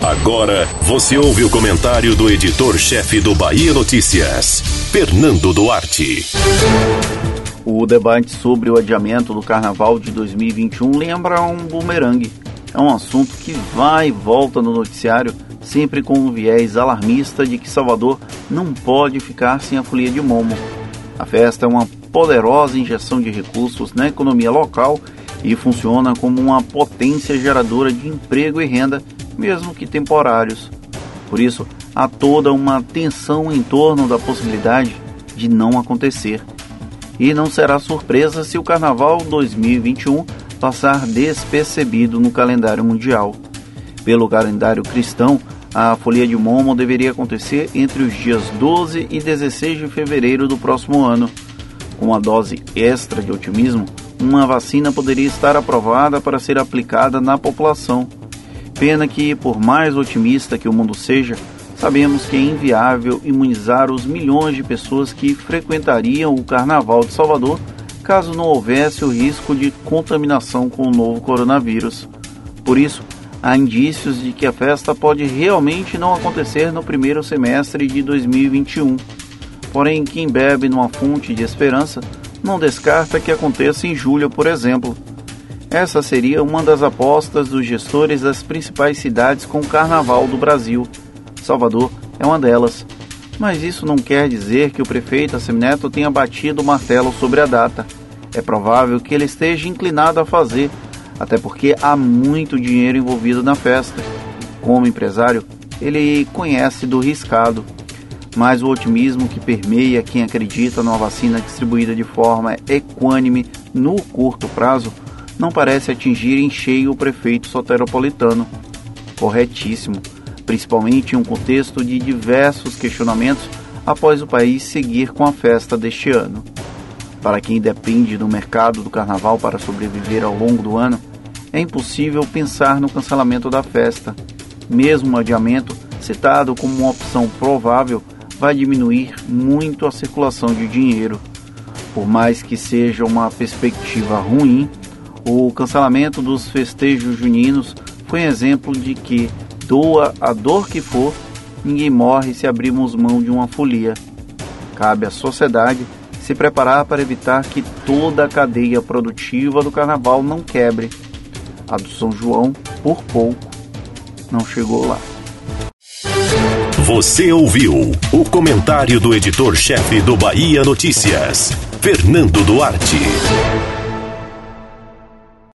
Agora você ouve o comentário do editor-chefe do Bahia Notícias, Fernando Duarte. O debate sobre o adiamento do carnaval de 2021 lembra um bumerangue. É um assunto que vai e volta no noticiário, sempre com um viés alarmista de que Salvador não pode ficar sem a folia de Momo. A festa é uma poderosa injeção de recursos na economia local e funciona como uma potência geradora de emprego e renda, mesmo que temporários. Por isso, há toda uma tensão em torno da possibilidade de não acontecer. E não será surpresa se o Carnaval 2021 passar despercebido no calendário mundial. Pelo calendário cristão, a Folia de Momo deveria acontecer entre os dias 12 e 16 de fevereiro do próximo ano. Com uma dose extra de otimismo, uma vacina poderia estar aprovada para ser aplicada na população. Pena que, por mais otimista que o mundo seja, sabemos que é inviável imunizar os milhões de pessoas que frequentariam o Carnaval de Salvador caso não houvesse o risco de contaminação com o novo coronavírus. Por isso, há indícios de que a festa pode realmente não acontecer no primeiro semestre de 2021. Porém, quem bebe numa fonte de esperança não descarta que aconteça em julho, por exemplo. Essa seria uma das apostas dos gestores das principais cidades com o carnaval do Brasil. Salvador é uma delas. Mas isso não quer dizer que o prefeito Assemineto tenha batido o martelo sobre a data. É provável que ele esteja inclinado a fazer, até porque há muito dinheiro envolvido na festa. Como empresário, ele conhece do riscado mas o otimismo que permeia quem acredita numa vacina distribuída de forma equânime no curto prazo não parece atingir em cheio o prefeito soteropolitano. Corretíssimo, principalmente em um contexto de diversos questionamentos após o país seguir com a festa deste ano. Para quem depende do mercado do carnaval para sobreviver ao longo do ano, é impossível pensar no cancelamento da festa. Mesmo o adiamento, citado como uma opção provável, vai diminuir muito a circulação de dinheiro. Por mais que seja uma perspectiva ruim, o cancelamento dos festejos juninos foi um exemplo de que, doa a dor que for, ninguém morre se abrirmos mão de uma folia. Cabe à sociedade se preparar para evitar que toda a cadeia produtiva do carnaval não quebre. A do São João, por pouco, não chegou lá. Você ouviu o comentário do editor-chefe do Bahia Notícias, Fernando Duarte.